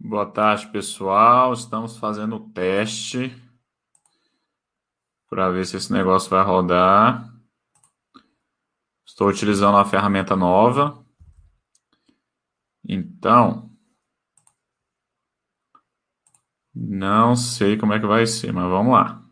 Boa tarde, pessoal. Estamos fazendo o teste para ver se esse negócio vai rodar. Estou utilizando uma ferramenta nova. Então, não sei como é que vai ser, mas vamos lá.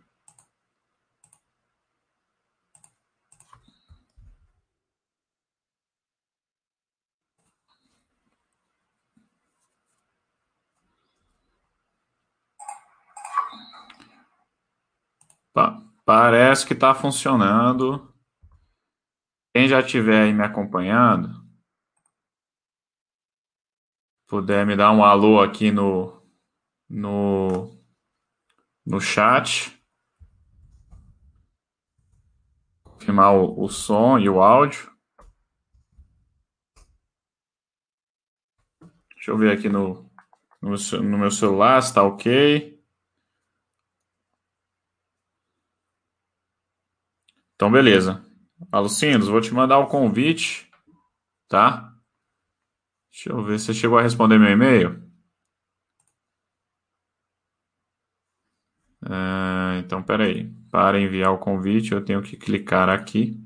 Parece que está funcionando. Quem já estiver aí me acompanhando, puder me dar um alô aqui no, no, no chat. Confirmar o, o som e o áudio. Deixa eu ver aqui no, no, no meu celular se está ok. Então, beleza. Alucindos, vou te mandar o um convite, tá? Deixa eu ver se você chegou a responder meu e-mail. Uh, então, peraí. Para enviar o convite, eu tenho que clicar aqui.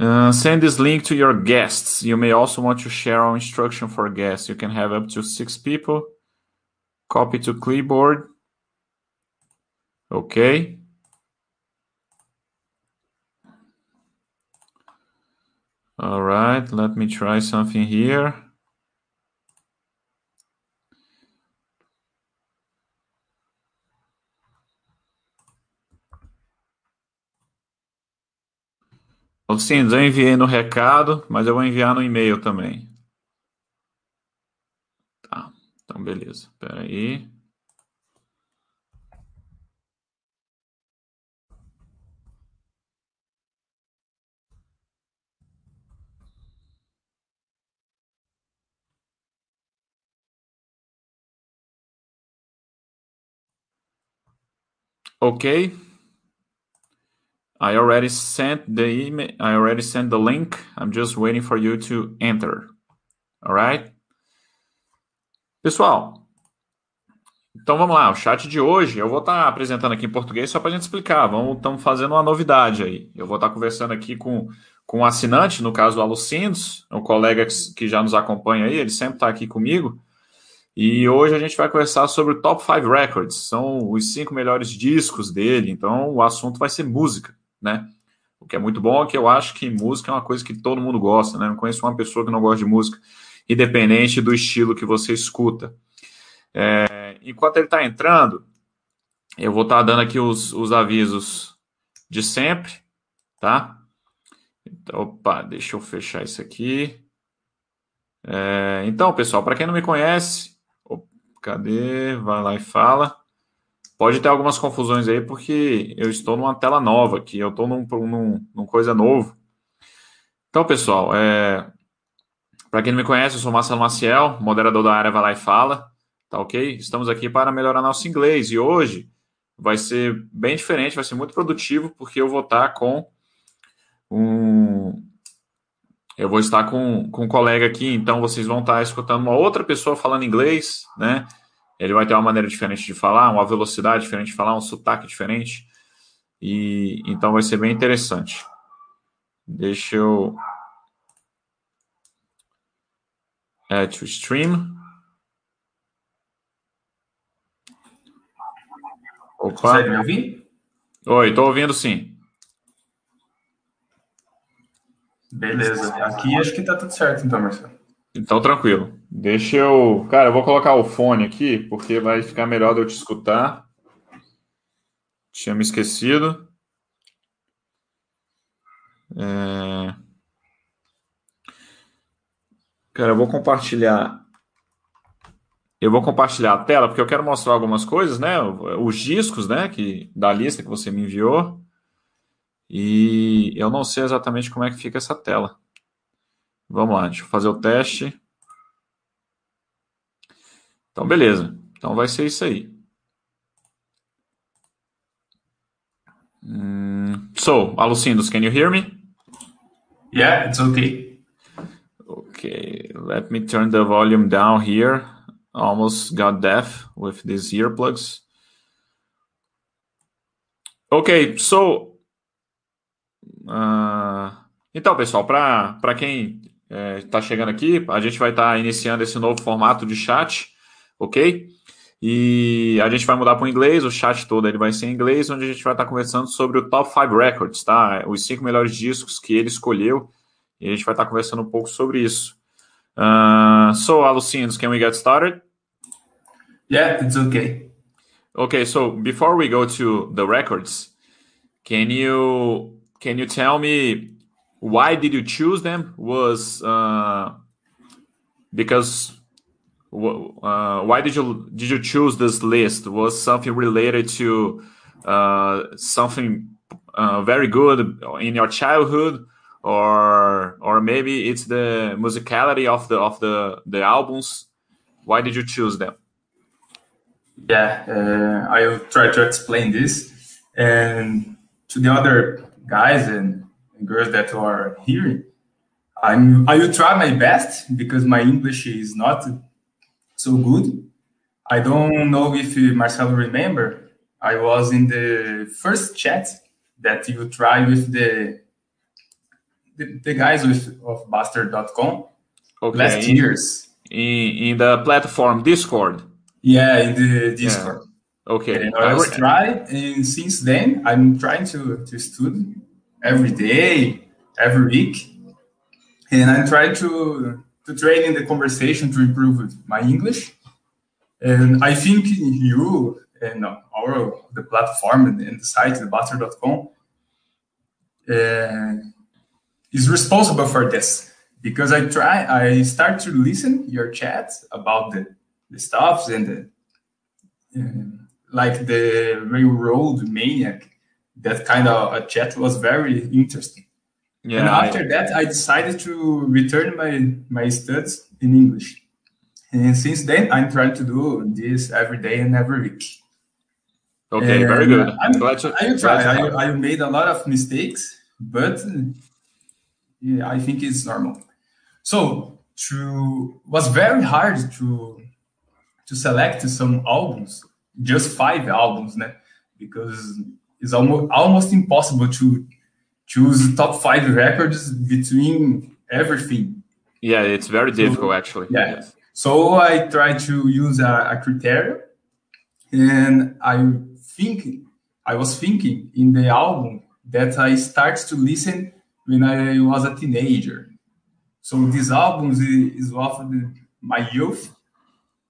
Uh, send this link to your guests. You may also want to share our instruction for guests. You can have up to six people. Copy to clipboard. Ok. All right, let me try something here. Sim, eu enviei no recado, mas eu vou enviar no e-mail também. Tá, então beleza. Espera aí. Okay. I already sent the email. I already sent the link. I'm just waiting for you to enter. All right? Pessoal, então vamos lá. O chat de hoje eu vou estar tá apresentando aqui em português só para a gente explicar. Estamos fazendo uma novidade aí. Eu vou estar tá conversando aqui com, com um assinante, no caso o Alucindos, um colega que, que já nos acompanha aí, ele sempre está aqui comigo. E hoje a gente vai conversar sobre o Top 5 Records, são os cinco melhores discos dele, então o assunto vai ser música, né? O que é muito bom é que eu acho que música é uma coisa que todo mundo gosta, né? Não conheço uma pessoa que não gosta de música, independente do estilo que você escuta. É, enquanto ele está entrando, eu vou estar tá dando aqui os, os avisos de sempre, tá? Então, opa, deixa eu fechar isso aqui. É, então, pessoal, para quem não me conhece, Cadê? Vai lá e fala. Pode ter algumas confusões aí, porque eu estou numa tela nova aqui, eu estou num, num, num coisa novo. Então, pessoal, é... para quem não me conhece, eu sou Marcelo Maciel, moderador da área Vai Lá e Fala, tá ok? Estamos aqui para melhorar nosso inglês e hoje vai ser bem diferente, vai ser muito produtivo, porque eu vou estar com um. Eu vou estar com, com um colega aqui, então vocês vão estar escutando uma outra pessoa falando inglês, né? Ele vai ter uma maneira diferente de falar, uma velocidade diferente de falar, um sotaque diferente. E então vai ser bem interessante. Deixa eu add to stream. Opa. Consegue me ouvir? Oi, estou ouvindo sim. Beleza. Aqui acho que está tudo certo, então, Marcelo. Então, tranquilo. Deixa eu. Cara, eu vou colocar o fone aqui, porque vai ficar melhor de eu te escutar. Tinha me esquecido. É... Cara, eu vou compartilhar. Eu vou compartilhar a tela, porque eu quero mostrar algumas coisas, né? Os discos, né? Que, da lista que você me enviou. E eu não sei exatamente como é que fica essa tela. Vamos lá, deixa eu fazer o teste. Então, beleza. Então vai ser isso aí. so, Alucindos, can you hear me? Yeah, it's okay. Ok. Okay, let me turn the volume down here. Almost got deaf with these earplugs. Ok, so. Uh, então, pessoal, para quem está é, chegando aqui, a gente vai estar tá iniciando esse novo formato de chat, ok? E a gente vai mudar para o inglês, o chat todo ele vai ser em inglês, onde a gente vai estar tá conversando sobre o Top 5 Records, tá? Os cinco melhores discos que ele escolheu, e a gente vai estar tá conversando um pouco sobre isso. Uh, so, Alucinos, can we get started? Yeah, it's okay. Okay, so before we go to the records, can you can you tell me why did you choose them? Was uh, because uh, why did you did you choose this list? Was something related to uh, something uh, very good in your childhood, or or maybe it's the musicality of the of the the albums why did you choose them yeah uh, i'll try to explain this and to the other guys and girls that are here i'm i will try my best because my english is not so good i don't know if marcelo remember i was in the first chat that you try with the the, the guys with of Bastard.com okay. last years. In, in the platform Discord. Yeah, in the Discord. Yeah. Okay. And I was trying, and since then I'm trying to to study every day, every week, and I'm trying to to train in the conversation to improve my English. And I think you and our the platform and the site, the Bastard.com, uh, is responsible for this because I try I start to listen your chats about the the stuffs and the uh, like the railroad maniac that kind of a chat was very interesting. Yeah and after I, that i decided to return my my studies in english. And since then i'm trying to do this every day and every week. Okay and very good. I'm, glad to, I, try. I, I made a lot of mistakes but yeah, I think it's normal. So to was very hard to to select some albums, just five albums, né? because it's almost almost impossible to choose top five records between everything. Yeah, it's very difficult so, actually. Yeah. Yes. So I try to use a, a criteria, and I think I was thinking in the album that I start to listen when I was a teenager. So these albums is of my youth,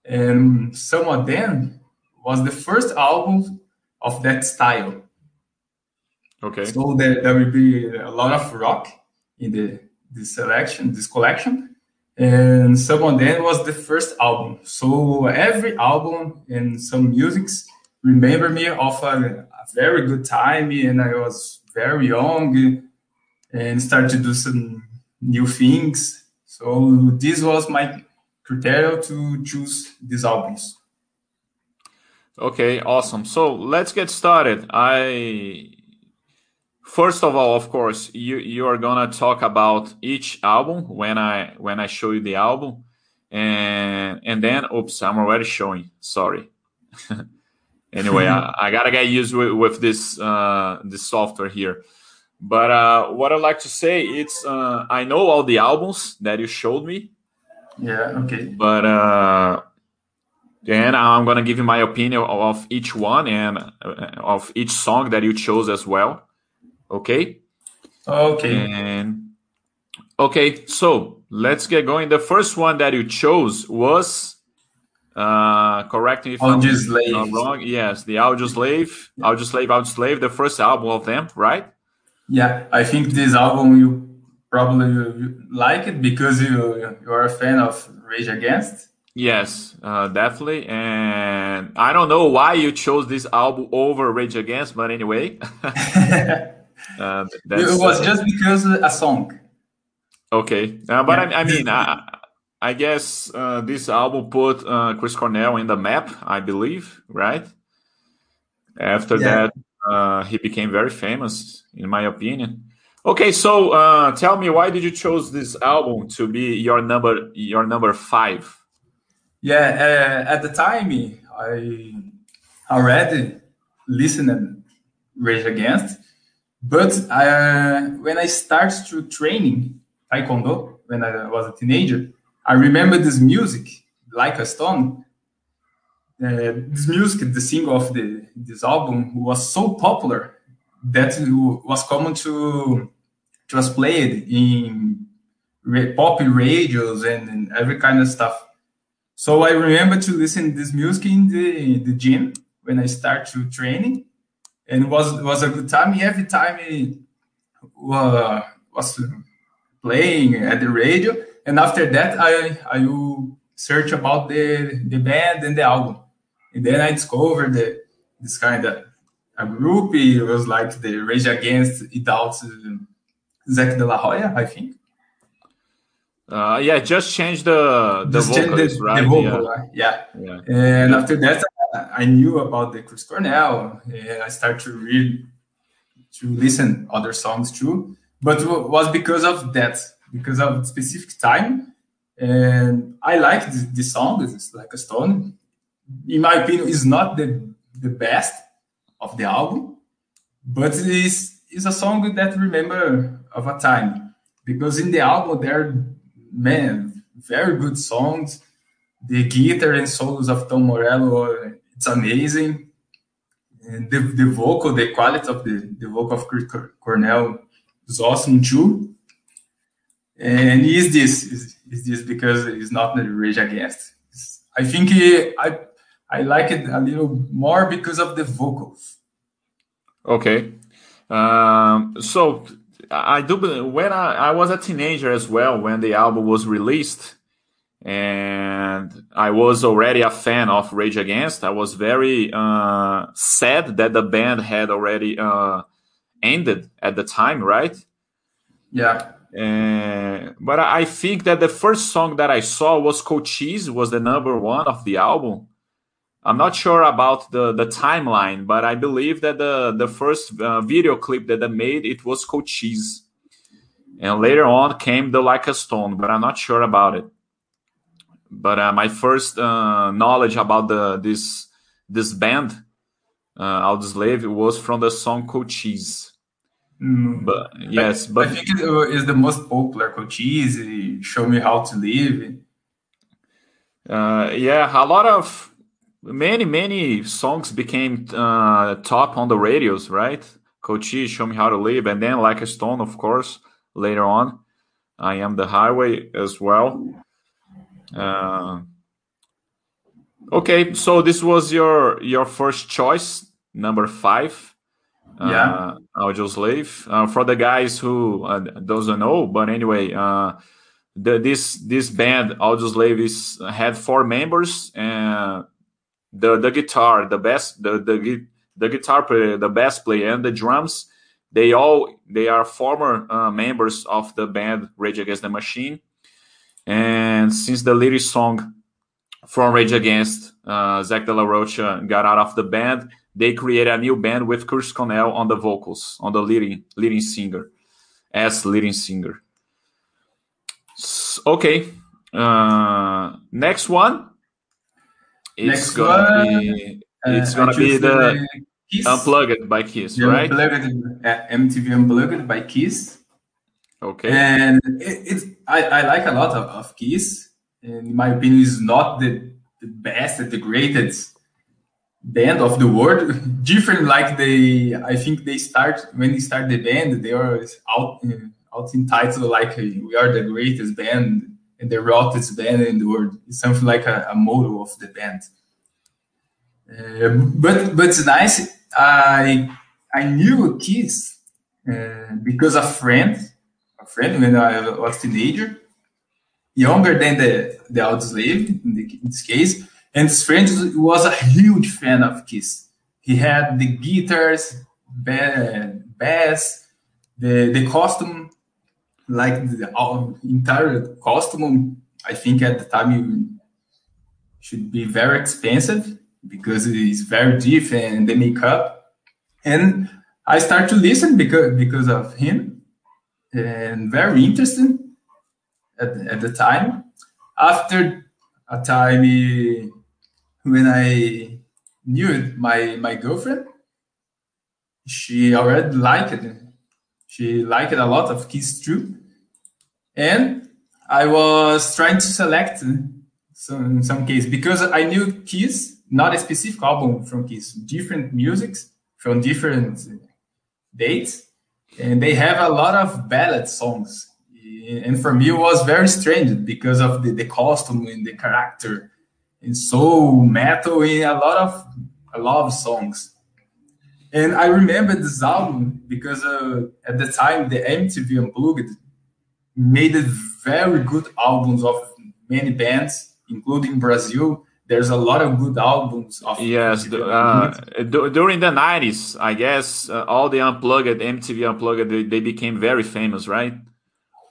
and some of them was the first album of that style. Okay. So there, there will be a lot of rock in the this selection, this collection, and some of them was the first album. So every album and some musics remember me of a, a very good time, and I was very young and start to do some new things. So this was my criteria to choose these albums. Okay, awesome. So let's get started. I first of all, of course, you you are gonna talk about each album when I when I show you the album, and and then oops, I'm already showing. Sorry. anyway, I, I, gotta get used with, with this uh, this software here. But uh, what I'd like to say, it's uh, I know all the albums that you showed me. Yeah. Okay. But then I'm gonna give you my opinion of each one and uh, of each song that you chose as well. Okay. Okay. And okay, so let's get going. The first one that you chose was uh correct me if Audioslave. I'm wrong. Yes, the Audioslave, Audioslave, Audio Slave, out slave, the first album of them, right? Yeah, I think this album you probably like it because you you are a fan of Rage Against. Yes, uh, definitely. And I don't know why you chose this album over Rage Against, but anyway. uh, it was uh, just because a song. Okay, uh, but yeah. I, I, mean, I, I guess uh, this album put uh, Chris Cornell in the map, I believe, right? After yeah. that, uh, he became very famous, in my opinion. Okay, so uh, tell me why did you choose this album to be your number your number five? Yeah, uh, at the time I already listened Rage Against, but uh, when I started to training Taekwondo when I was a teenager, I remember this music like a stone. Uh, this music, the single of the this album, was so popular that was common to just played in pop radios and, and, every kind of stuff. So I remember to listen this music in the the gym when I start to training, and it was it was a good time. Every time it was playing at the radio, and after that I I search about the the band and the album, and then I discovered the, this kind of a group. It was like the Rage Against without Zack De La Hoya, I think. Uh, yeah, just change the the just vocals, the, right? The vocal, yeah. yeah. yeah. And after that, I knew about the Chris Cornell, and I started to read, to listen other songs too. But it was because of that, because of specific time, and I like this, this song. It's like a stone. In my opinion, is not the the best of the album, but it is is a song that remember of a time because in the album there are man very good songs. The guitar and solos of tom morello it's amazing. And the, the vocal the quality of the, the vocal of chris cornell is awesome too. And is this is, is this because it's not the rage against. It's, i think i i like it a little more because of the vocals. Okay. Um, so I do when I, I was a teenager as well when the album was released, and I was already a fan of Rage Against. I was very uh, sad that the band had already uh, ended at the time, right? Yeah. Uh, but I think that the first song that I saw was Cochise, was the number one of the album. I'm not sure about the the timeline, but I believe that the the first uh, video clip that they made it was Cochise, and later on came the Like a Stone, but I'm not sure about it. But uh, my first uh, knowledge about the this this band, uh, Audioslave, was from the song Cochise. Mm. But yes, but I think it is the most popular Cochise. Show me how to live. Uh, yeah, a lot of many many songs became uh, top on the radios, right? Cochise, Show Me How to Live, and then Like a Stone, of course, later on. I Am the Highway as well. Uh, okay, so this was your your first choice, number five. Yeah, uh, Audioslave. Uh, for the guys who uh, doesn't know, but anyway, uh, the, this this band Audioslave is had four members, and the the guitar, the best, the the the guitar player, the bass player, and the drums, they all they are former uh, members of the band Rage Against the Machine. And since the lyric song from Rage Against, uh, Zack De La Rocha got out of the band, they created a new band with Chris Cornell on the vocals, on the leading leading singer, as leading singer. Okay, uh, next one it's Next gonna one, be it's uh, gonna be the Kiss. Unplugged by Kiss, the right? Unplugged, uh, MTV Unplugged by Kiss. Okay. And it, it I, I like a lot of, of Kiss. And in my opinion, is not the, the best, the greatest band of the world. Different, like they, I think they start when they start the band, they are out out in title like we are the greatest band and the band in the world. It's something like a, a motto of the band. Uh, but but it's nice. I I knew Kiss uh, because a friend, a friend when I was teenager, younger than the the Audioslave in, the, in this case, and this friend was a huge fan of Kiss. He had the guitars, bass, the the costume like the entire costume, I think at the time should be very expensive because it's very different and the makeup. And I start to listen because because of him, and very interesting at, at the time. After a time when I knew my my girlfriend, she already liked it. She liked a lot of Kiss too, and I was trying to select some in some case because I knew Kiss, not a specific album from Kiss, different musics from different dates, and they have a lot of ballad songs. And for me, it was very strange because of the, the costume and the character, and so metal in a lot of of songs. And I remember this album because uh, at the time the MTV Unplugged made very good albums of many bands, including Brazil. There's a lot of good albums. Of yes, uh, during the '90s, I guess uh, all the unplugged MTV Unplugged they, they, became very famous, right?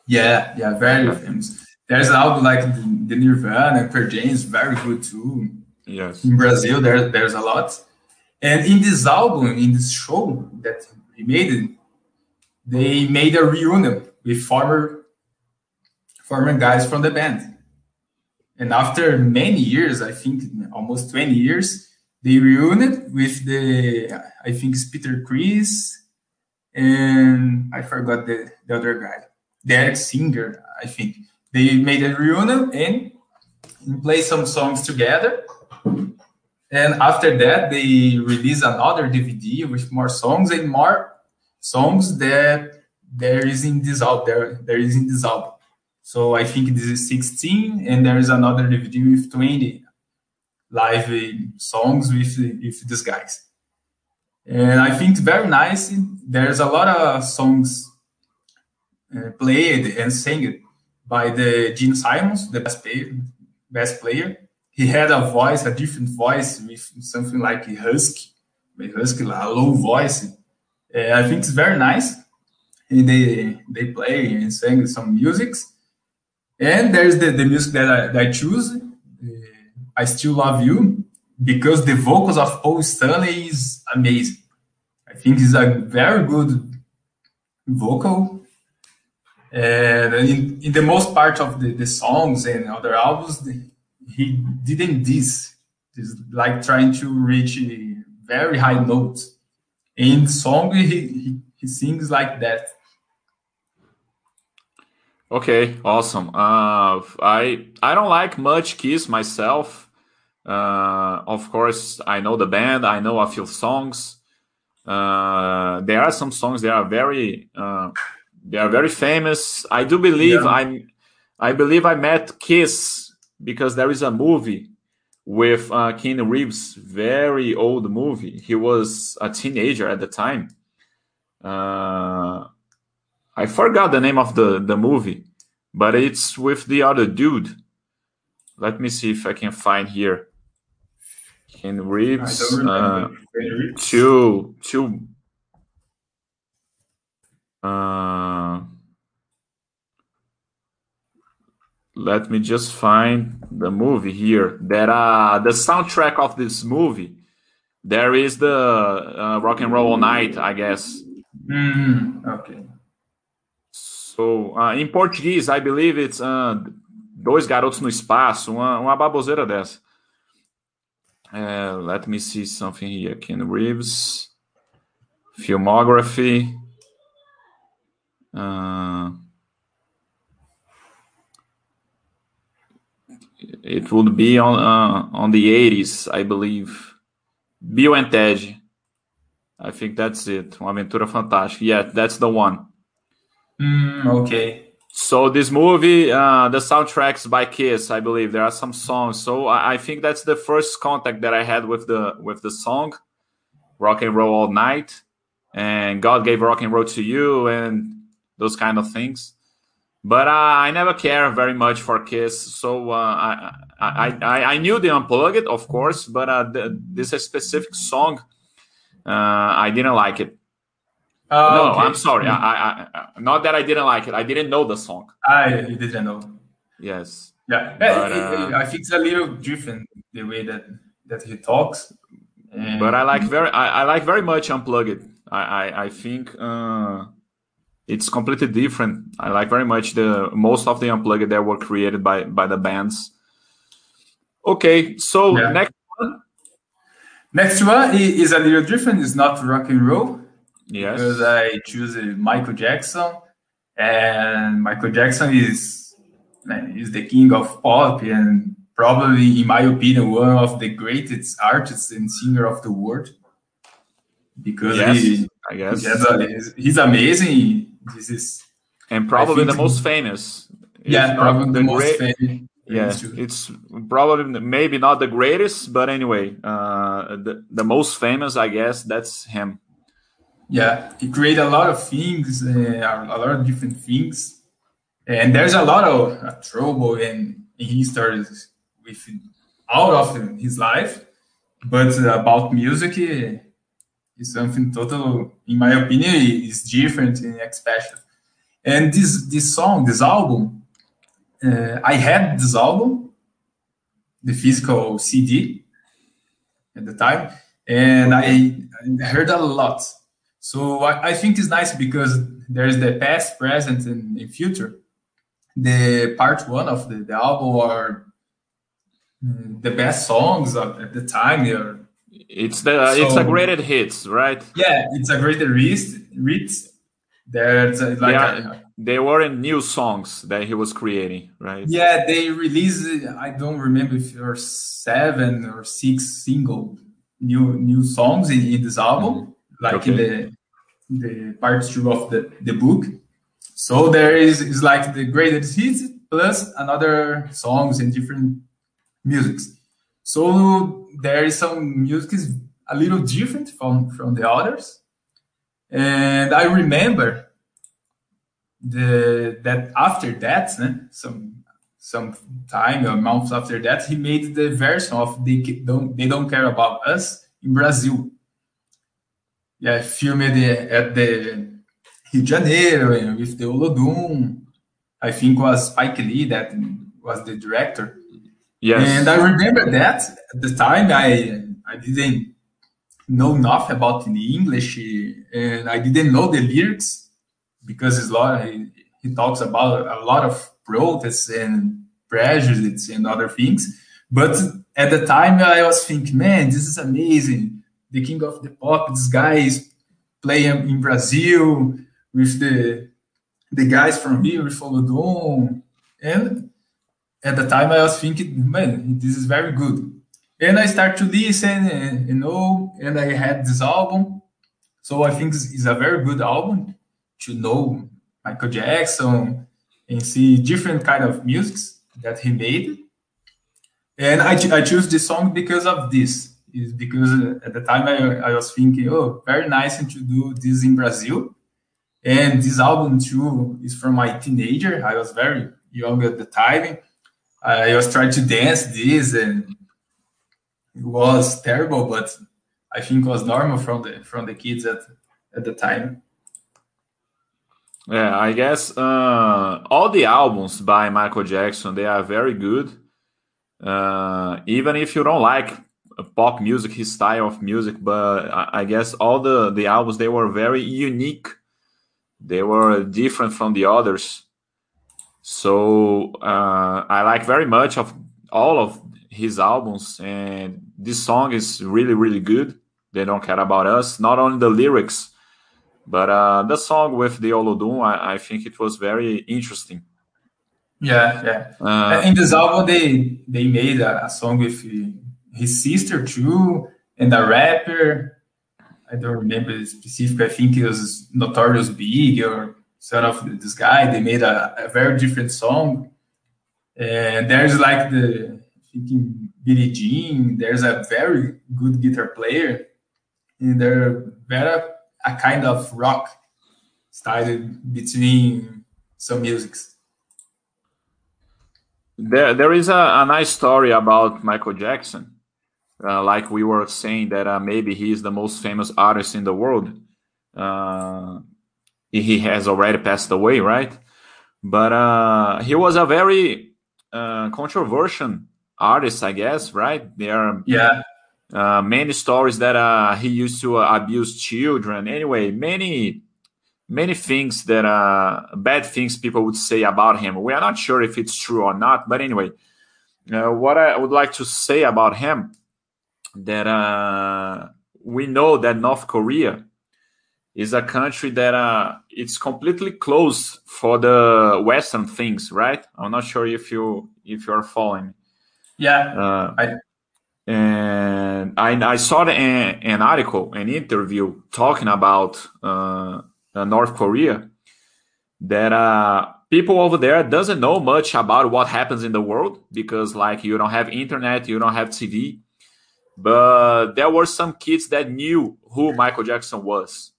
Yeah, yeah, very famous. There's an album like the, the Nirvana, Pearl James, very good too. Yes, in Brazil there there's a lot, and in this album, in this show that he made, they made a reunion with former former guys from the band. And after many years, I think almost 20 years, they reunited with the, I think it's Peter Criss, and I forgot the, the other guy, Derek Singer, I think. They made a reunion and play some songs together. And after that, they released another DVD with more songs and more songs that there is in this album. There, there is in this album. So I think this is 16, and there is another DVD with 20 live songs with, with these guys. And I think very nice. There's a lot of songs uh, played and sang by the Gene Simmons, the best player, best player. He had a voice, a different voice with something like a husky, a husky, a low voice. Uh, I think it's very nice. And they they play and sing some musics. And there's the, the music that I, that I choose. Uh, I still love you because the vocals of Paul Stanley is amazing. I think he's a very good vocal. And in, in the most part of the, the songs and other albums, he didn't this. It's like trying to reach very high notes. In song, he, he, he sings like that. Okay, awesome. Uh, I I don't like much Kiss myself. Uh, of course, I know the band. I know a few songs. Uh, there are some songs that are very uh, they are very famous. I do believe yeah. I I believe I met Kiss because there is a movie with uh, Keanu Reeves, very old movie. He was a teenager at the time. I forgot the name of the, the movie, but it's with the other dude. Let me see if I can find here. Keanu Reeves, uh, two, two, uh, let me just find the movie here. That uh, the soundtrack of this movie. There is the uh, Rock and Roll All Night, I guess. Mm, okay. So, uh, português, I believe it's uh, Dois Garotos no Espaço, uma, uma baboseira dessa. Uh, let me see something here. Keanu Reeves, filmography. Uh, it would be on on the 80s, I believe. Bill and Ted. I think that's it. Uma aventura fantástica. Yeah, that's the one. Mm, okay. So this movie, uh, the soundtracks by Kiss, I believe there are some songs. So I, I, think that's the first contact that I had with the with the song, "Rock and Roll All Night," and God gave rock and roll to you, and those kind of things. But uh, I never care very much for Kiss, so uh, I, I, I I knew the Unplugged, of course, but uh, the, this specific song, uh, I didn't like it. Oh, no, okay. I'm sorry. I, I, I, not that I didn't like it. I didn't know the song. I you didn't know. Yes. Yeah, but, uh, I think it's a little different the way that that he talks. And... But I like very, I, I like very much unplugged. I, I, I think uh, it's completely different. I like very much the most of the unplugged that were created by by the bands. Okay, so yeah. next one. Next one is a little different. It's not rock and roll. Yes. Because I choose Michael Jackson, and Michael Jackson is is the king of pop and probably, in my opinion, one of the greatest artists and singer of the world. Because yes, he, I guess a, he's amazing. This is and probably the most famous. Yeah, probably the most famous. Yeah, it's probably maybe not the greatest, but anyway, uh, the the most famous, I guess, that's him. Yeah, he created a lot of things, uh, a lot of different things, and there's a lot of uh, trouble in, in his stories with out of his life, but about music is something total, in my opinion, is different and special. And this this song, this album, uh, I had this album, the physical CD at the time, and I heard a lot. So I, I, think it's nice because there's the past, present, and, and future. The part one of the, the album are mm, the best songs at the time. They're, it's the so, it's a graded hits, right? Yeah, it's a graded hits. hits. There's like yeah, a, they weren't new songs that he was creating, right? Yeah, they released. I don't remember if there were seven or six single new new songs in, in this album, mm-hmm. Like okay. in the the part two of the the book. So there is is like the greatest hits plus another songs and different musics. So there is some music is a little different from from the others. And I remember the that after that, some some time or months after that, he made the version of they don't they don't care about us in Brazil. Yeah, filmed at the Rio de Janeiro with the Olodum. I think was Spike Lee that was the director. Yes. And I remember that at the time I I didn't know enough about the English and I didn't know the lyrics because it's lot he, he talks about a lot of protests and prejudice and other things. But at the time I was thinking, man, this is amazing. The king of the pop, this guy is playing in Brazil with the the guys from here with Olodum. And at the time I was thinking, man, this is very good. And I start to listen, and, you know, and I had this album. So I think it's a very good album to know Michael Jackson and see different kind of musics that he made. And I, I choose this song because of this. Is because at the time I, I was thinking, oh, very nice to do this in Brazil. And this album too is from my teenager. I was very young at the time I was trying to dance this and it was terrible, but I think was normal from the from the kids at at the time. Yeah, I guess uh, all the albums by Michael Jackson they are very good. Uh, even if you don't like pop music, his style of music, but I, I guess all the the albums they were very unique. They were different from the others. So uh, I like very much of all of his albums, and this song is really really good. They don't care about us. Not only the lyrics, but uh, the song with the Olodum, I, I think it was very interesting. Yeah, yeah. Uh, in this album, they they made a, a, song with his sister too, and a rapper. I don't remember the specific. I think it was Notorious Big or son of this guy. They made a, a very different song. And there's like the thinking Billie Jean. There's a very good guitar player, and they're very a kind of rock style between some musics. There, there is a, a nice story about Michael Jackson. Uh, like we were saying that uh, maybe he is the most famous artist in the world. Uh, he has already passed away, right? But uh, he was a very uh, controversial artist, I guess, right? There are yeah uh, many stories that uh, he used to abuse children. Anyway, many many things that uh, bad things people would say about him. We are not sure if it's true or not, but anyway, uh, what I would like to say about him that uh, we know that North Korea is a country that uh, it's completely closed for the Western things, right? I'm not sure if you if you are following. Yeah, uh, I and I, I saw an, an, article, an interview talking about uh, North Korea that uh, people over there doesn't know much about what happens in the world because like you don't have internet, you don't have TV, but there were some kids that knew who Michael Jackson was.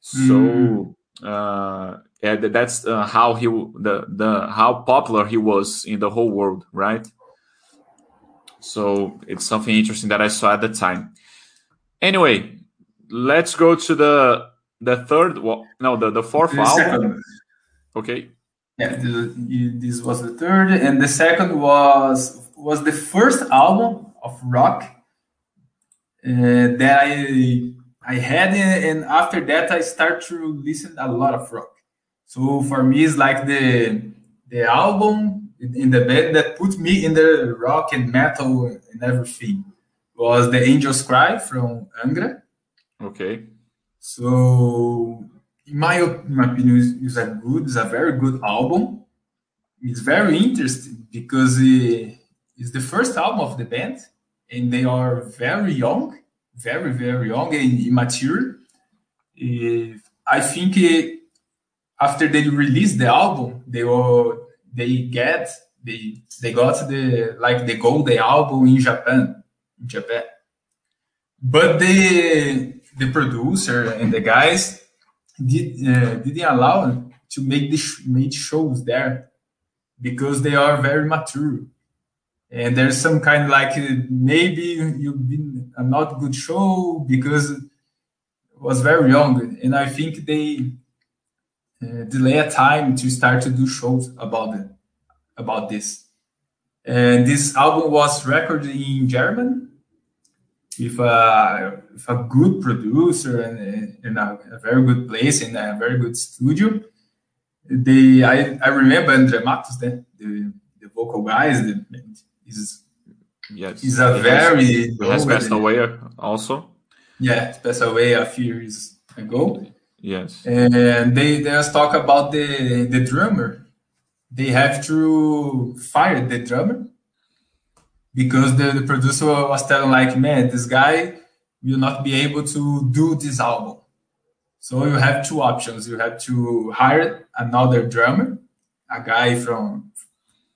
So mm. yeah, that's uh, how he the the how popular he was in the whole world, right? So it's something interesting that I saw at the time. Anyway, let's go to the the third. Well, no, the the fourth the album. Second. Okay. Yeah, the, this was the third, and the second was was the first album of rock uh, that I I had, and after that I start to listen a lot of rock. So for me, it's like the the album in the band that put me in the rock and metal and everything was the Angels Cry from Angra. Okay. So, in my, in my opinion, it's a good, it's a very good album. It's very interesting because it, it's the first album of the band, and they are very young, very very young and immature. I think after they released the album, they were they get they they got the like the golden album in Japan, in Japan. But the the producer and the guys did uh, didn't allow to make the sh- make shows there because they are very mature and there's some kind of like maybe you've been a not good show because it was very young and i think they uh, delay a time to start to do shows about it, about this. And this album was recorded in German with a, with a good producer and, and a, a, very good place and a very good studio. They, I, I remember Andre Matos, the, the, the vocal guys. The, he's, yes, he's a he very has, passed away also. Yeah, passed away a few years ago. Yes. And they they just talk about the the drummer. They have to fire the drummer because the, the producer was telling like, man, this guy will not be able to do this album. So you have two options. You have to hire another drummer, a guy from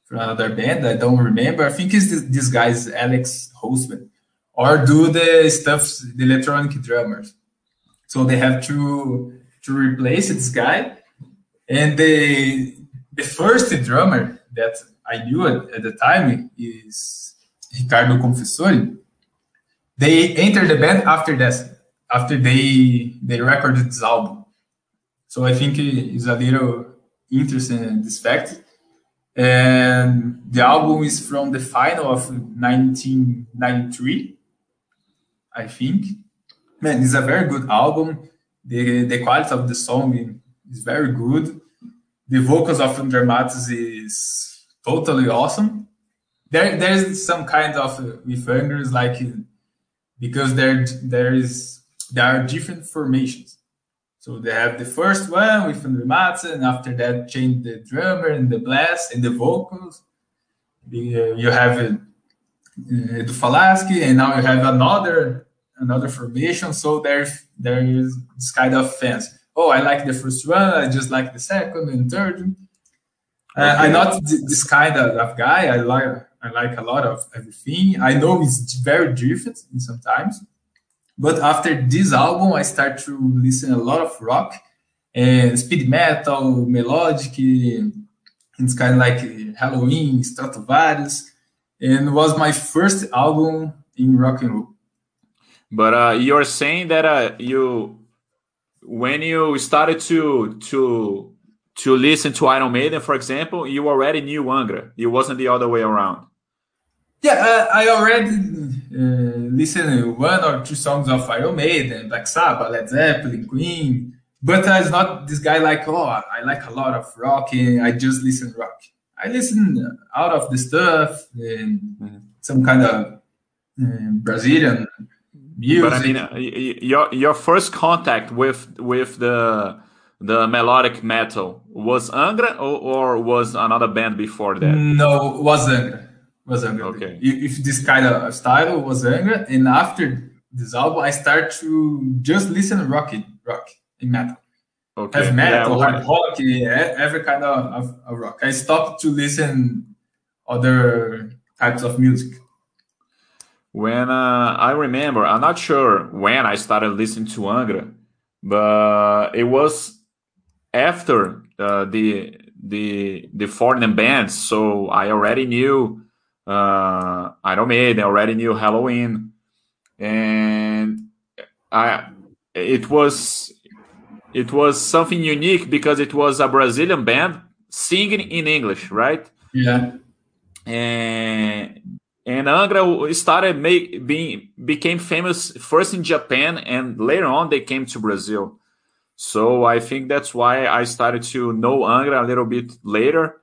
from another band. I don't remember. I think it's this, this guy's Alex Houseman, or do the stuff the electronic drummers. So they have to to replace this guy. And the the first drummer that I knew at, at the time is Ricardo Confessori. They entered the band after that, after they they recorded this album. So I think it's a little interesting in this fact. And the album is from the final of 1993, I think man, it's a very good album. The the quality of the song is very good. The vocals of Matos is totally awesome. There there's some kind of uh, with Angers like uh, because there there is there are different formations. So they have the first one with Andre Matos, and after that change the drummer and the blast and the vocals. You have uh, Edu Falaschi, and now you have another another formation. So there's there is this kind of fans. Oh, I like the first one. I just like the second and third. Uh, okay. I'm not this kind of guy. I like I like a lot of everything. I know it's very different sometimes, but after this album, I start to listen a lot of rock and speed metal, melodic. It's kind of like Helloween, Stratovarius, and was my first album in rock and roll. But uh, you're saying that uh, you, when you started to to to listen to Iron Maiden, for example, you already knew Angra. It wasn't the other way around. Yeah, uh, I already uh, listened one or two songs of Iron Maiden, Black Sabbath, Led Zeppelin, Queen, but uh, it's not this guy like oh I like a lot of rock and I just listen rock. I listen out of the stuff and mm-hmm. some kind of um, Brazilian music. But I mean, uh, your your first contact with with the the melodic metal was Angra or, or was another band before that? No, was Angra. Was Angra. Okay. If this kind of style was Angra, and after this album, I start to just listen to rock, rock in metal. Okay. Heavy metal, yeah, hard rock, every kind of, of, of rock. I stopped to listen other types of music when uh, I remember, I'm not sure when I started listening to Angra, but it was after uh, the the the foreign bands. So I already knew uh, Iron Maiden, already knew Helloween, and I it was it was something unique because it was a Brazilian band singing in English, right? Yeah. And and Angra started make, being became famous first in Japan and later on they came to Brazil. So I think that's why I started to know Angra a little bit later.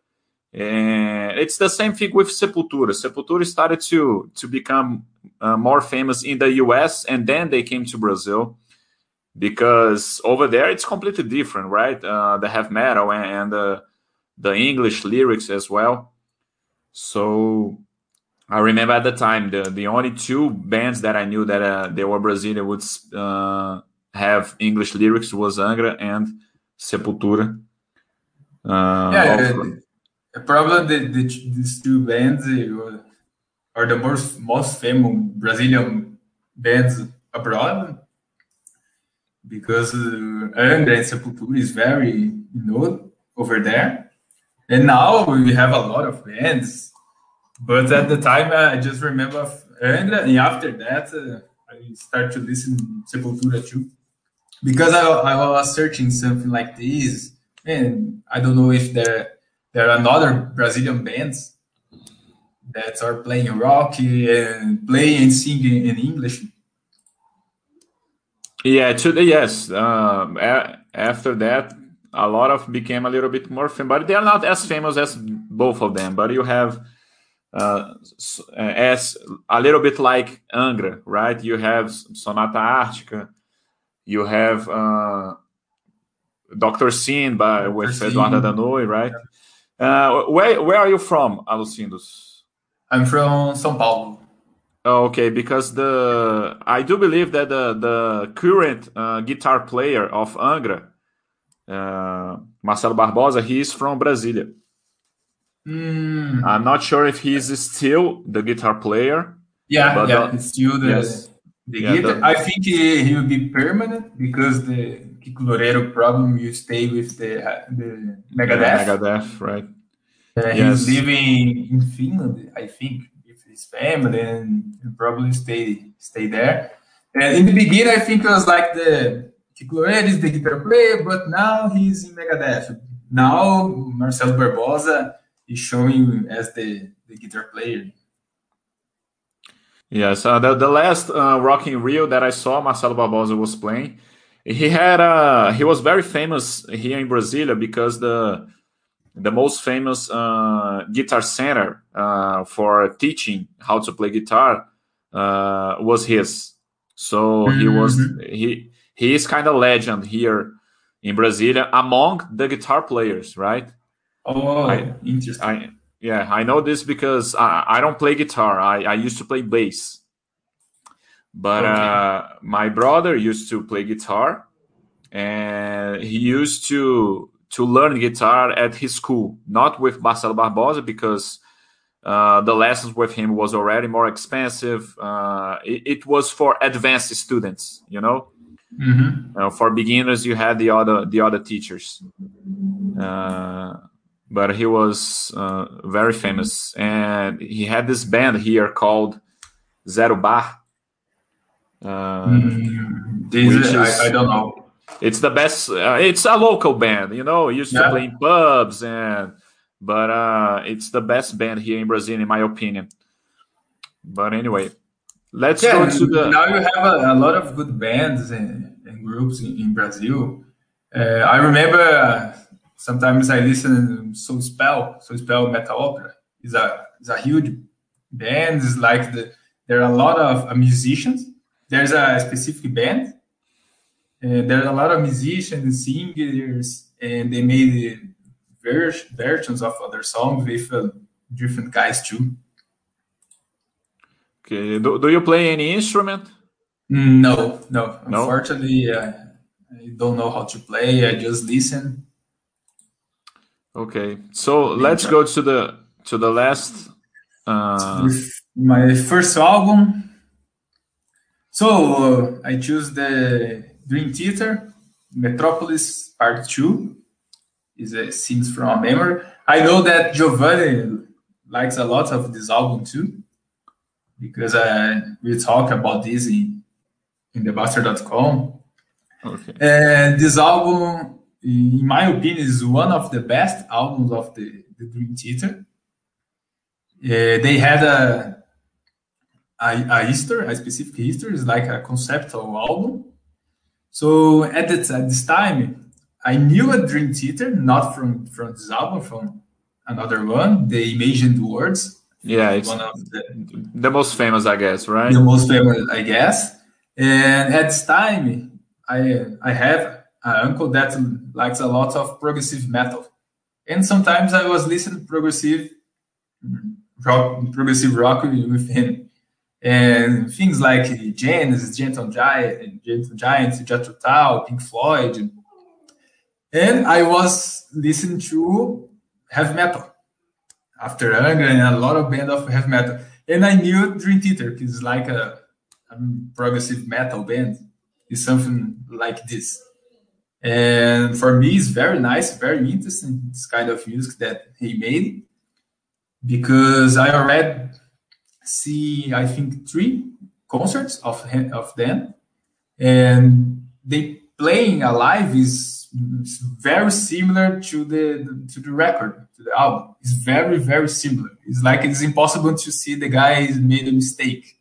And it's the same thing with Sepultura. Sepultura started to to become uh, more famous in the US and then they came to Brazil because over there it's completely different, right? Uh, the heavy metal and, and the the English lyrics as well. So I remember at the time the the only two bands that I knew that uh, they were Brazilian would uh, have English lyrics was Angra and Sepultura. Uh, yeah, probably the, the, these two bands are the most most famous Brazilian bands abroad. Because uh, Angra and Sepultura is very known over there, and now we have a lot of bands. But at the time, uh, I just remember Angra, and after that, uh, I start to listen Sepultura too, because I, I was searching something like this, and I don't know if there there are another Brazilian bands that are playing rock and playing and singing in English. Yeah, to the, yes. Um, after that, a lot of became a little bit more famous, but they are not as famous as both of them. But you have uh, as a little bit like Angra, right? You have Sonata Arctica, you have uh, Dr. Sin by with Sim. Eduardo Ardanuy, right? Uh, where where are you from, Alucindus? I'm from São Paulo. Oh, okay, because the I do believe that the the current uh, guitar player of Angra, uh, Marcelo Barbosa, he is from Brasília. Mm. I'm not sure if he's still the guitar player. Yeah, yeah, the, still the, yes. the yeah, guitar. The, I think he, he will be permanent because the Kiko problem you stay with the the Megadeth. Megadeth, right? Uh, yes. He's living in Finland, I think, with his family, and probably stay stay there. And in the beginning, I think it was like the Kiko is the guitar player, but now he's in Megadeth. Now Marcelo Barbosa is showing as the, the guitar player. Yes, uh, the, the last uh, Rock in Rio that I saw, Marcelo Barbosa was playing. He had uh, he was very famous here in Brasilia because the the most famous uh, guitar center uh, for teaching how to play guitar uh, was his. So mm-hmm. he was he he is kind of legend here in Brasilia among the guitar players, right? Oh, I, interesting. I, yeah, I know this because I, I don't play guitar. I, I used to play bass. But okay. uh, my brother used to play guitar and he used to to learn guitar at his school, not with Marcelo Barbosa because uh, the lessons with him was already more expensive. Uh, it, it, was for advanced students, you know. Mm-hmm. Uh, for beginners, you had the other the other teachers. Uh, but he was uh, very famous, and he had this band here called Zero Bar. Uh, mm, is, I, I, don't know. It's the best. Uh, it's a local band, you know. Used yeah. to play in pubs, and but uh, it's the best band here in Brazil, in my opinion. But anyway, let's yeah, go to the. Now you have a, a lot of good bands and, and groups in, in Brazil Uh, I remember sometimes I listen to Soul Spell, Soul Spell Metal Opera. is a is a huge band. It's like the there are a lot of uh, musicians. There's a specific band. And there are a lot of musicians, and singers, and they made ver- versions of other songs with uh, different guys too. Okay. Do, do you play any instrument? No, no. No? Unfortunately, uh, I don't know how to play. I just listen. Okay. So let's go to the to the last. Uh, my first album. So uh, I choose the Dream Theater, Metropolis Part 2. Is a scenes from a memory. I know that Giovanni likes a lot of this album too, because uh, we talk about this in, in the Bastter.com. okay. And this album, in my opinion, is one of the best albums of the, the Dream Theater. Uh, they had a, a a history, a specific history. is like a conceptual album. So at, the, at this time, I knew a Dream Theater, not from from this album, from another one, the Images and Words. Yeah, it's one of the the most famous, I guess, right? the most famous, I guess. And at this time, I I have an uncle that likes a lot of progressive metal, and sometimes I was listening to progressive mm, rock, progressive rock with him, and things like Genesis, Gentle Giant, Gentle Giants, Jethro Tull, Pink Floyd, and I was listening to heavy metal after Angra and a lot of band of heavy metal. And I knew Dream Theater is like a, a progressive metal band. is something like this. And for me, it's very nice, very interesting, this kind of music that he made. Because I already see, I think, three concerts of, of them. And they playing alive is very similar to the to the record to the album. It's very very similar. It's like it's impossible to see the guy made a mistake.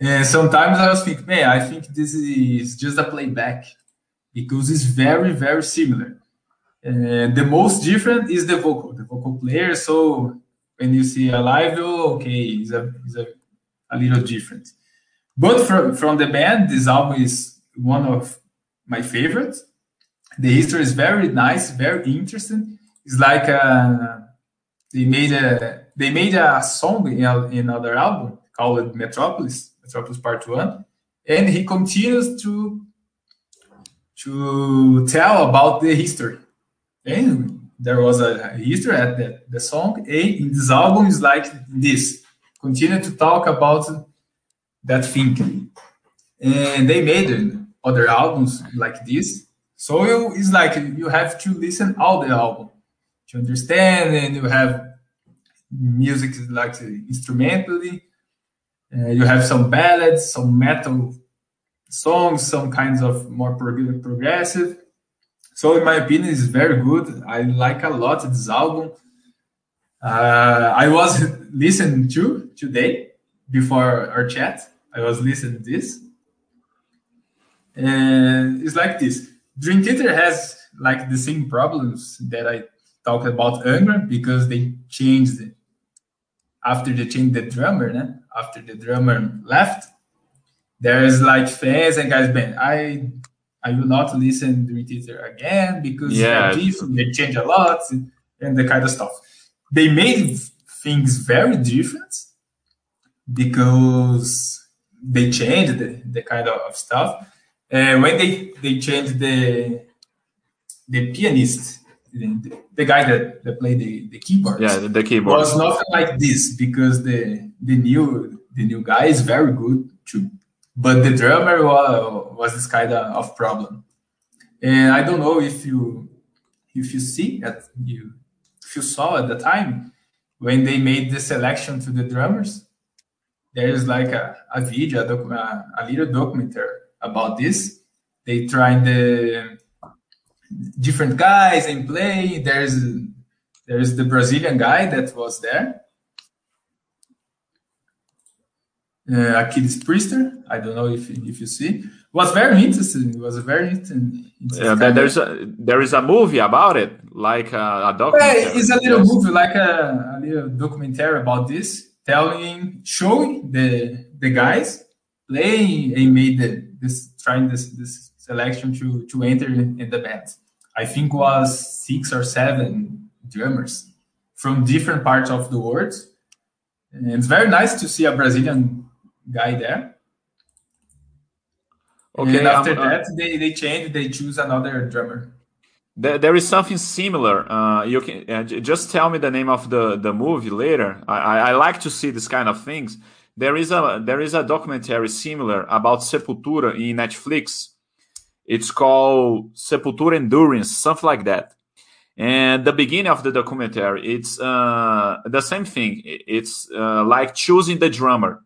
And sometimes i was thinking man i think this is just a playback. Because it's very very similar. And the most different is the vocal. The vocal player so when you see a live oh, okay it's a, it's a, a little different but from from the band this album is one of my favorites the history is very nice, very interesting. It's like uh, they made a they made a song in, a, in another album called Metropolis, Metropolis Part One, and he continues to to tell about the history. And there was a history at the, the song. A in this album is like this. Continue to talk about that thing. And they made other albums like this so you, it's like you have to listen all the album to understand, and you have music like instrumentally. Uh, you have some ballads, some metal songs, some kinds of more prog- progressive. So in my opinion, it's very good. I like a lot this album. Uh, I was listening to today before our chat. I was listening to this, and it's like this. Dream Theater has like the same problems that I talked about Angra because they changed it. after they changed the drummer, né? after the drummer left. There's like fans and guys, man, I I will not listen Dream Theater again because Yeah. they change a lot and the kind of stuff. They made things very different because they changed the, the kind of stuff. And when they they changed the the pianist, the, the guy that, that played the, the keyboards, Yeah, the, the keyboard. was nothing like this because the the new the new guy is very good too, but the drummer was, was this kind of, problem, and I don't know if you if you see at you if you saw at the time when they made the selection to the drummers, there is like a, a video, a, docu- a, a little documentary about this. They tried the different guys and play. There's there's the Brazilian guy that was there. Uh, Aquiles Priester. I don't know if if you see. It was very interesting. It was a very interesting. Yeah, there's a there is a movie about it, like a, a documentary. Yeah, it's a little yes. movie, like a, a, little documentary about this, telling, showing the the guys playing and made the, this trying this this selection to to enter in the band. I think was six or seven drummers from different parts of the world. And it's very nice to see a Brazilian guy there. Okay, and after um, that, uh, they, they change, they choose another drummer. There, there is something similar. Uh, you can uh, just tell me the name of the, the movie later. I, I, I, like to see this kind of things. There is a there is a documentary similar about Sepultura in Netflix. It's called Sepultura Endurance, something like that. And the beginning of the documentary, it's uh, the same thing. It's uh, like choosing the drummer.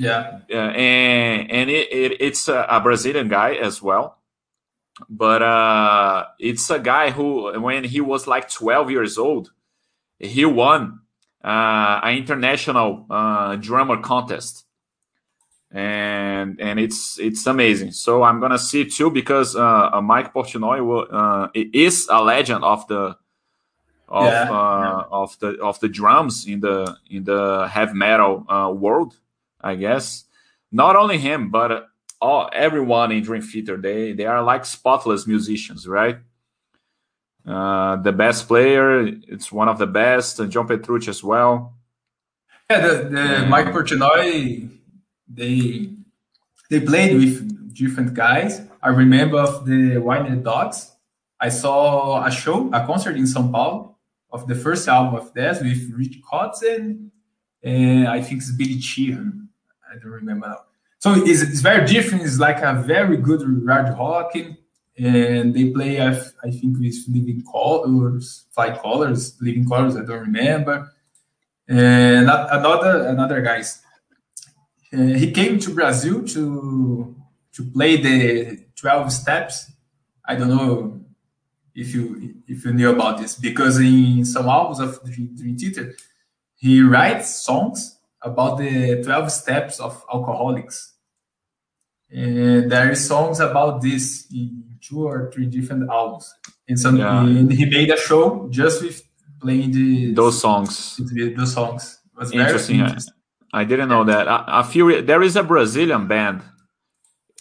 Yeah. Uh, and and it, it, it's a, a, Brazilian guy as well. But uh, it's a guy who, when he was like 12 years old, he won uh, an international uh, drummer contest and and it's it's amazing. So I'm gonna see it too because uh, uh Mike Portnoy will, uh, is a legend of the of yeah. uh, of the of the drums in the in the heavy metal uh, world, I guess. Not only him, but all everyone in Dream Theater. They they are like spotless musicians, right? Uh, the best player, it's one of the best. And John Petrucci as well. Yeah, the, the Mike Portnoy they they played with different guys. I remember of the Winery Dogs. I saw a show, a concert in São Paulo of the first album of theirs with Rich Kotzen and I think it's Billy Sheehan. I don't remember now. So it's, it's very different. It's like a very good hard rock, and they play, I, I think, with Living Colours, Flying Colors, Living Colours. I don't remember. And another another guys uh, he came to Brazil to to play the 12 steps. I don't know if you if you knew about this because in some albums of Dream Theater, he writes songs about the 12 steps of alcoholics. And there is songs about this in two or three different albums. And some yeah. and he made a show just with playing the those songs. Those songs. It was interesting. interesting. I didn't know that. A, a few there is a Brazilian band,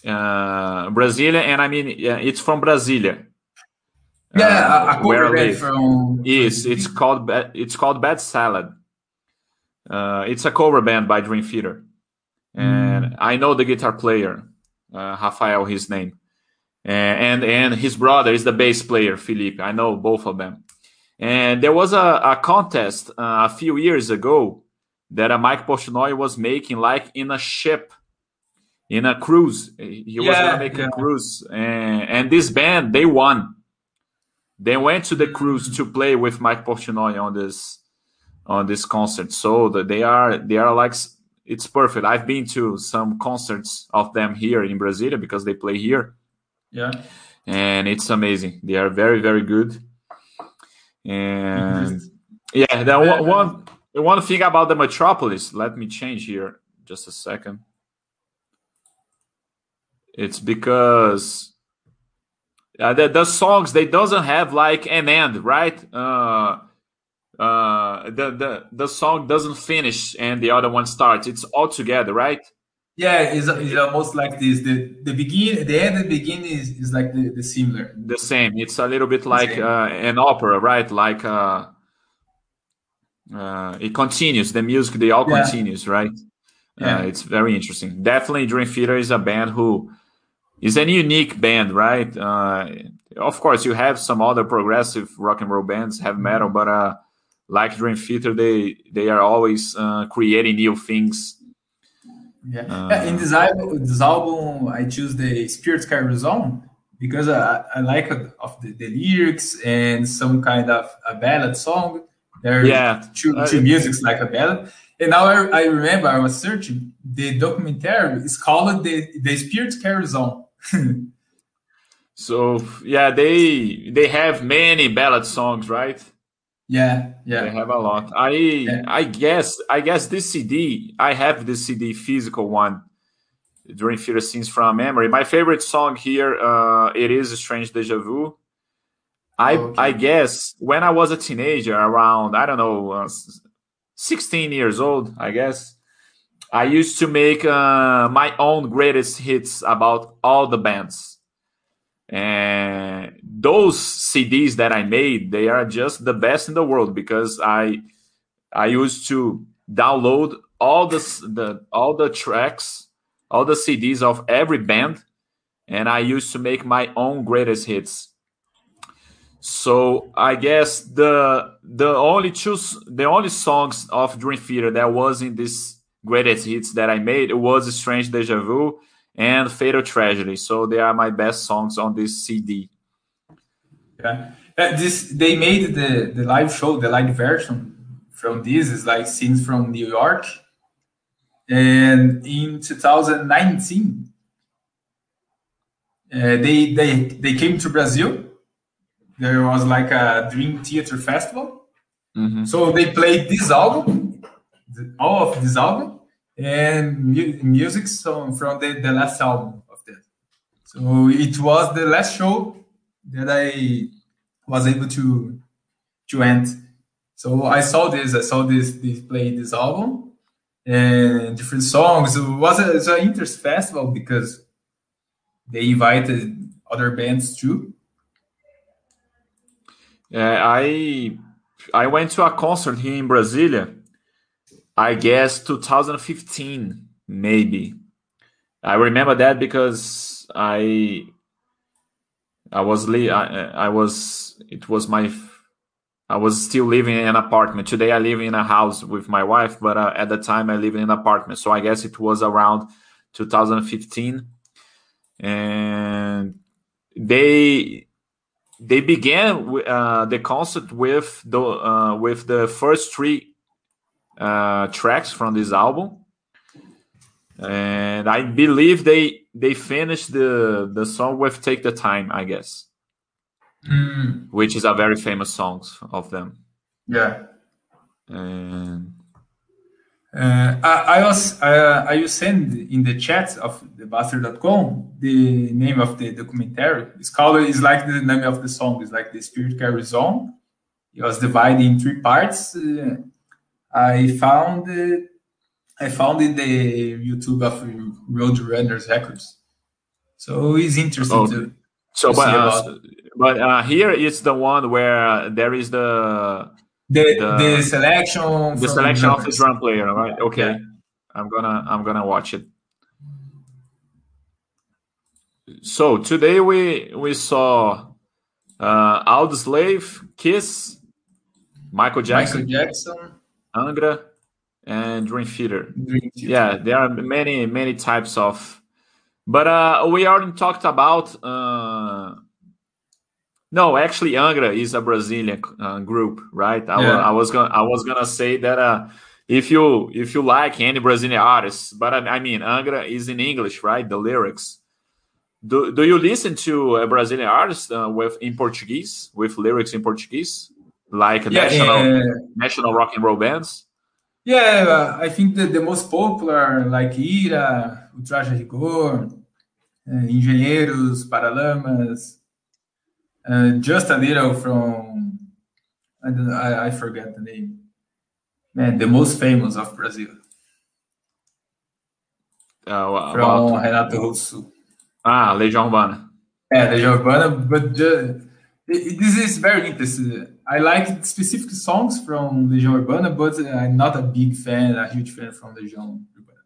uh, Brazilian, and I mean yeah, it's from Brasilia. Yeah, uh, a cover band from. Yes, it's called it's called Bad Salad. Uh, it's a cover band by Dream Theater, and mm. I know the guitar player, uh, Rafael, his name, and, and and his brother is the bass player, Felipe. I know both of them. And there was a, a contest uh, a few years ago that a Mike Portnoy was making, like in a ship, in a cruise. He yeah, was gonna make yeah. a cruise, and, and this band they won. They went to the cruise to play with Mike Portnoy on this on this concert. So the, they are they are like it's perfect. I've been to some concerts of them here in Brasilia because they play here. Yeah, and it's amazing. They are very very good. And yeah, that one, one the one thing about the metropolis, let me change here just a second. It's because uh, the, the songs they doesn't have like an end, right? Uh, uh, the the the song doesn't finish and the other one starts. It's all together, right? Yeah, it's, it's almost like this. The the begin, the end, and the beginning is, is like the, the similar. The same. It's a little bit like uh, an opera, right? Like uh, uh, it continues. The music, they all yeah. continues, right? Yeah. Uh, it's very interesting. Definitely, Dream Theater is a band who is a unique band, right? Uh, of course, you have some other progressive rock and roll bands, have metal, but uh, like Dream Theater, they they are always uh, creating new things. Yeah. yeah. in this album, this album, I choose the Spirit Carries On because I, I like of the, the lyrics and some kind of a ballad song there yeah. two, uh, two musics like a ballad. And now I, I, remember I was searching the documentary is called the the Spirit Carries On. so yeah, they they have many ballad songs, right? Yeah, yeah. They have a lot. I yeah. I guess I guess this CD I have this CD physical one. Dream Theater scenes from memory. My favorite song here uh, it is Strange Deja Vu. I oh, okay. I guess when I was a teenager, around I don't know, uh, sixteen years old, I guess. I used to make uh, my own greatest hits about all the bands. And those CDs that I made, they are just the best in the world because I I used to download all the, the all the tracks, all the CDs of every band, and I used to make my own greatest hits. So I guess the the only two the only songs of Dream Theater that was in this greatest hits that I made it was Strange Deja Vu and Fatal Tragedy. So they are my best songs on this CD. Yeah, uh, this they made the the live show, the live version from this is like scenes from New York, and in 2019 uh, they they they came to Brazil. There was like a Dream Theater Festival, mm-hmm. so they played this album, all of this album, and mu- music song from the, the last album of that. So it was the last show that I was able to to end. So I saw this, I saw this, this play this album and different songs. It was, a, it was an interest festival because they invited other bands too. Yeah, I I went to a concert here in Brasilia I guess 2015, maybe. I remember that because I I was li- I, I was it was my I was still living in an apartment. Today I live in a house with my wife, but uh, at the time I live in an apartment. So I guess it was around 2015, and they they began uh, the concert with the uh, with the first three uh, tracks from this album, and I believe they they finished the the song with "Take the Time," I guess, mm. which is a very famous song of them. Yeah, and. Uh, I, I was uh, I will send in the chat of the Bastter.com the name of the documentary. It's called it's like the name of the song. It's like the Spirit Carries On. It was divided in three parts. Uh, I found it, I found in the YouTube of Roadrunners Records. So it's interesting oh, to. So, to but uh, but uh, here it's the one where there is the the the, the selection the selection of the drum player, right? Okay, yeah. I'm gonna I'm gonna watch it. So today we we saw uh, Audioslave, Kiss, Michael Jackson, Michael Jackson, Angra, and Dream Theater. Dream Theater. Yeah, there are many many types of, but uh, we already talked about. Uh, no, actually, Angra is a Brazilian uh, group, right? I, yeah. I, was gonna I was gonna say that uh, if you if you like any Brazilian artists, but I, I mean Angra is in English, right? The lyrics. Do, do you listen to a Brazilian artist uh, with in Portuguese with lyrics in Portuguese? Like yeah, national national rock and roll bands? Yeah, uh, I think that the most popular, like Ira, Ultraje Rigor, uh, Engenheiros, Paralamas, uh, just a little from, I, don't, I, I forget the name. Man, the most famous of Brazil. Uh, from about... Renato Russo. Ah, Legião Urbana. Yeah, Legião Urbana, but just, this is very interesting. I like specific songs from Legião Urbana, but I'm not a big fan, a huge fan from Legião Urbana.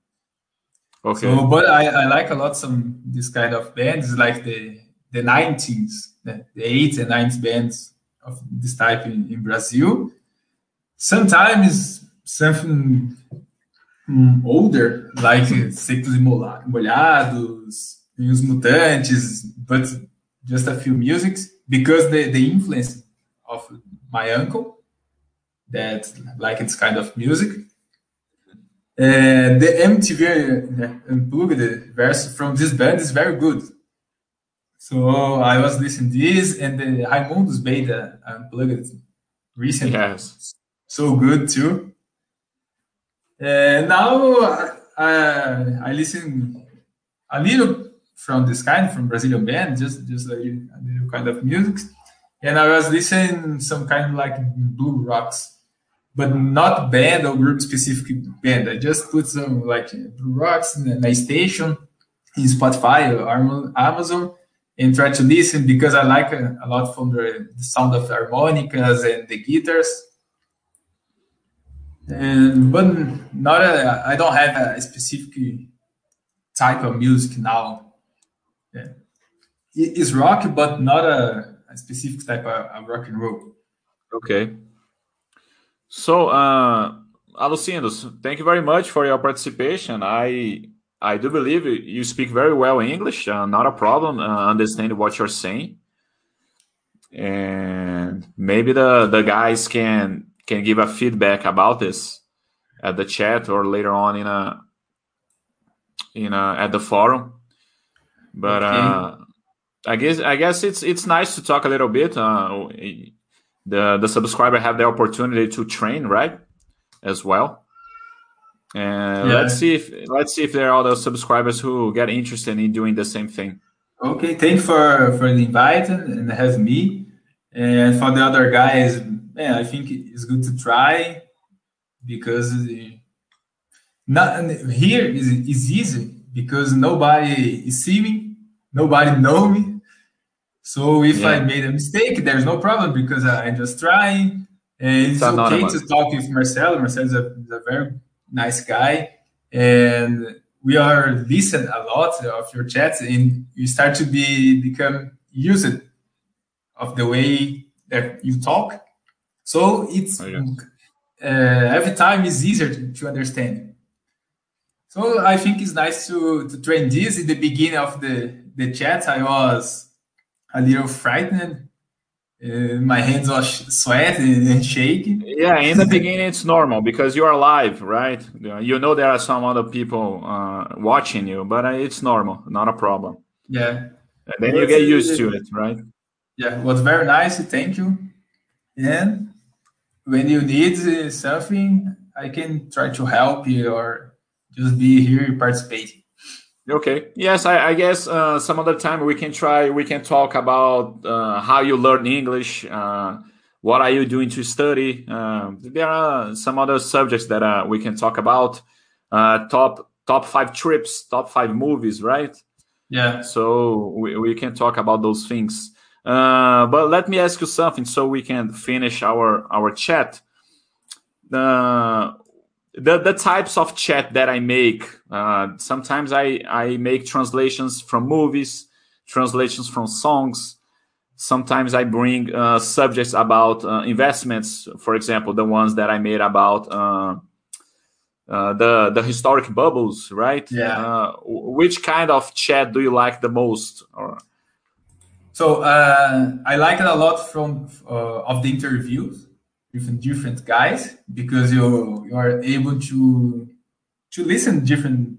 Okay. So, but I, I like a lot some this kind of bands, like the the 90s, the, the 80s and 90s bands of this type in, in Brazil. Sometimes something um, older, like Secos e Molhados, e Os Mutantes, but just a few musics because the, the influence of my uncle that like it's kind of music. And the MTV Unplugged verse from this band is very good. So I was listening to this and the Raimundos Beta Unplugged recently. Yes. So good too. And now uh, I listen a little from this kind, from Brazilian band, just just a, a little kind of music. And I was listening some kind of like blue rocks, but not band or group specific band. I just put some like blue rocks in my station in Spotify or Amazon and try to listen because I like a, a lot from the, the, sound of harmonicas and the guitars. And but not a, I don't have a specific type of music now. Yeah. It's rock, but not a, a specific type of, rock and roll. Okay. So, uh, Alucindus, thank you very much for your participation. I I do believe you speak very well English. Uh, not a problem. Uh, understand what you're saying, and maybe the the guys can can give a feedback about this at the chat or later on in a in a at the forum. But okay. uh, I guess I guess it's it's nice to talk a little bit. Uh, the the subscriber have the opportunity to train right as well and yeah. let's see if let's see if there are other subscribers who get interested in doing the same thing. Okay, thanks for for the invite and have me. And for the other guys, man, I think it's good to try because not here is is easy because nobody is seeing me, nobody know me. So if yeah. I made a mistake, there's no problem because I'm just trying. And it's, it's okay to talk with Marcelo. Marcelo is a, a very nice guy, and we are listen a lot of your chats, and you start to be become used of the way that you talk. So it's oh, yeah. uh, every time is easier to, to, understand. So I think it's nice to to train this. In the beginning of the the chat, I was a little frightened uh, my hands are sweating and shaking. Yeah, in the beginning it's normal because you are live, right? You know there are some other people uh, watching you, but uh, it's normal, not a problem. Yeah. And then you get used to it, right? Yeah, it was very nice. Thank you. And when you need uh, something, I can try to help you or just be here participating. Okay. Yes, I, I guess uh, some other time we can try. We can talk about uh, how you learn English. Uh, what are you doing to study? Uh, there are some other subjects that uh, we can talk about. Uh, top top five trips, top five movies, right? Yeah. So we, we can talk about those things. but let me ask you something so we can finish our our chat. Uh, the the types of chat that I make. Uh, sometimes I I make translations from movies, translations from songs. Sometimes I bring uh, subjects about uh, investments. For example, the ones that I made about uh, uh, the the historic bubbles, right? Yeah. Uh, which kind of chat do you like the most? Or... So I like it a lot from of the interviews with different guys because you you are able to to listen to different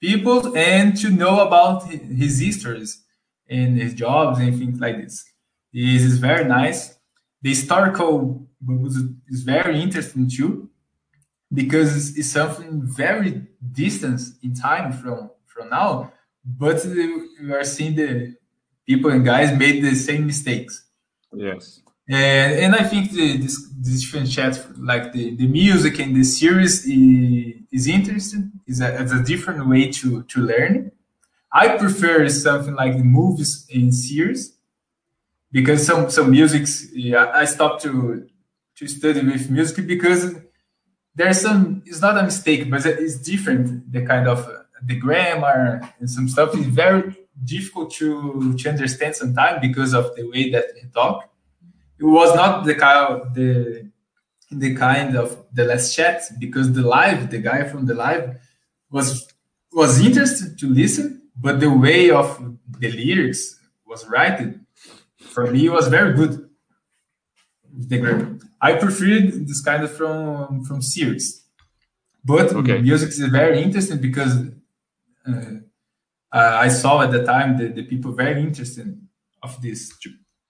people and to know about his histories and his jobs and things like this. This is very nice. The historical is very interesting too because it's something very distant in time from from now, but we are seeing the people and guys made the same mistakes. Yes. And, and I think the, this, this different chat, like the, the music and the series, is, is interesting. Is a, it's a different way to, to learn. I prefer something like the movies and series because some some musics yeah, I stopped to to study with music because there's some it's not a mistake but it's different the kind of the grammar and some stuff is very difficult to to understand sometimes because of the way that he talk it was not the kind of the the kind of the last chat because the live the guy from the live was was interested to listen but the way of the lyrics was written for me was very good. The grammar i preferred this kind of from from series. But okay. music is very interesting because uh, i saw at the time the, the people very interested of this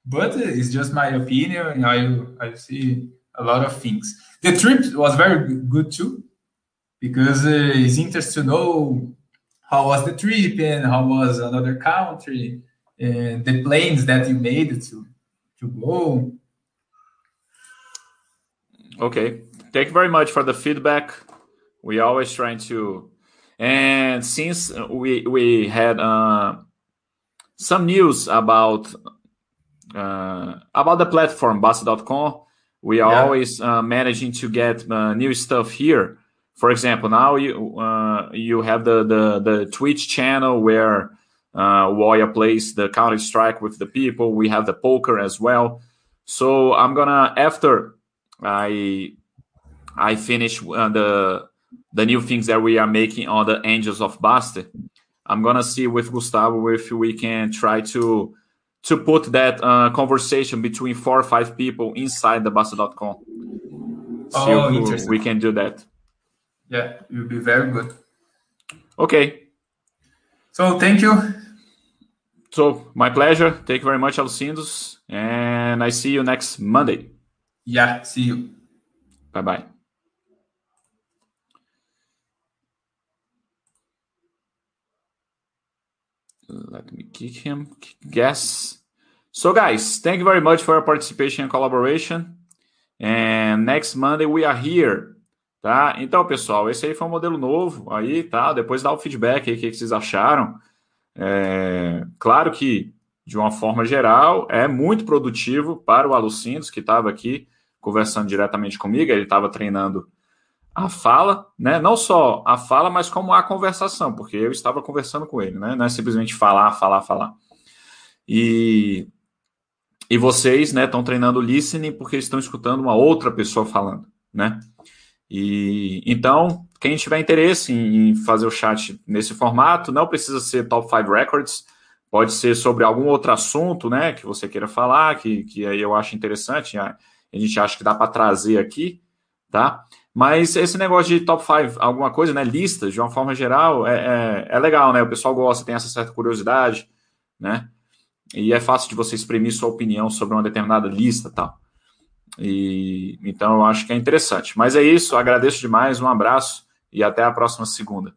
but it's just my opinion. I I see a lot of things. The trip was very good too, because uh, it's interesting to know how was the trip and how was another country and the planes that you made to to go. Okay, thank you very much for the feedback. We always trying to, and since we we had uh, some news about about the platform Bastter.com, we are yeah. always uh, managing to get uh, new stuff here. For example, now you uh, you have the, the the Twitch channel where uh, Woya plays the Counter Strike with the people. We have the poker as well. So I'm gonna after I I finish uh, the the new things that we are making on the Angels of Bastter. I'm gonna see with Gustavo if we can try to to put that uh, conversation between four or five people inside the Bastter.com. Oh, we can do that. Yeah, it will be very good. Okay. So thank you. So my pleasure. Thank you very much, Alcindos. And I see you next Monday. Yeah, see you. Bye bye. Let me kick him. Guess. So, guys, thank you very much for your participation and collaboration. And next Monday we are here. Tá? Então, pessoal, esse aí foi um modelo novo aí, tá? Depois dá o feedback aí, o que vocês acharam. É, claro que, de uma forma geral, é muito produtivo para o Alucindos, que estava aqui conversando diretamente comigo, ele estava treinando a fala, né? Não só a fala, mas como a conversação, porque eu estava conversando com ele, né? Não é simplesmente falar, falar, falar. E, e vocês, né, estão treinando listening porque estão escutando uma outra pessoa falando, né? E então, quem tiver interesse em, fazer o chat nesse formato, não precisa ser top 5 records, pode ser sobre algum outro assunto, né, que você queira falar, que, que aí eu acho interessante, a gente acha que dá para trazer aqui, tá? Mas esse negócio de top 5, alguma coisa, né? Listas, de uma forma geral, é, é, é, legal, né? O pessoal gosta, tem essa certa curiosidade, né? E é fácil de você exprimir sua opinião sobre uma determinada lista tal. E então eu acho que é interessante. Mas é isso, agradeço demais, um abraço e até a próxima segunda.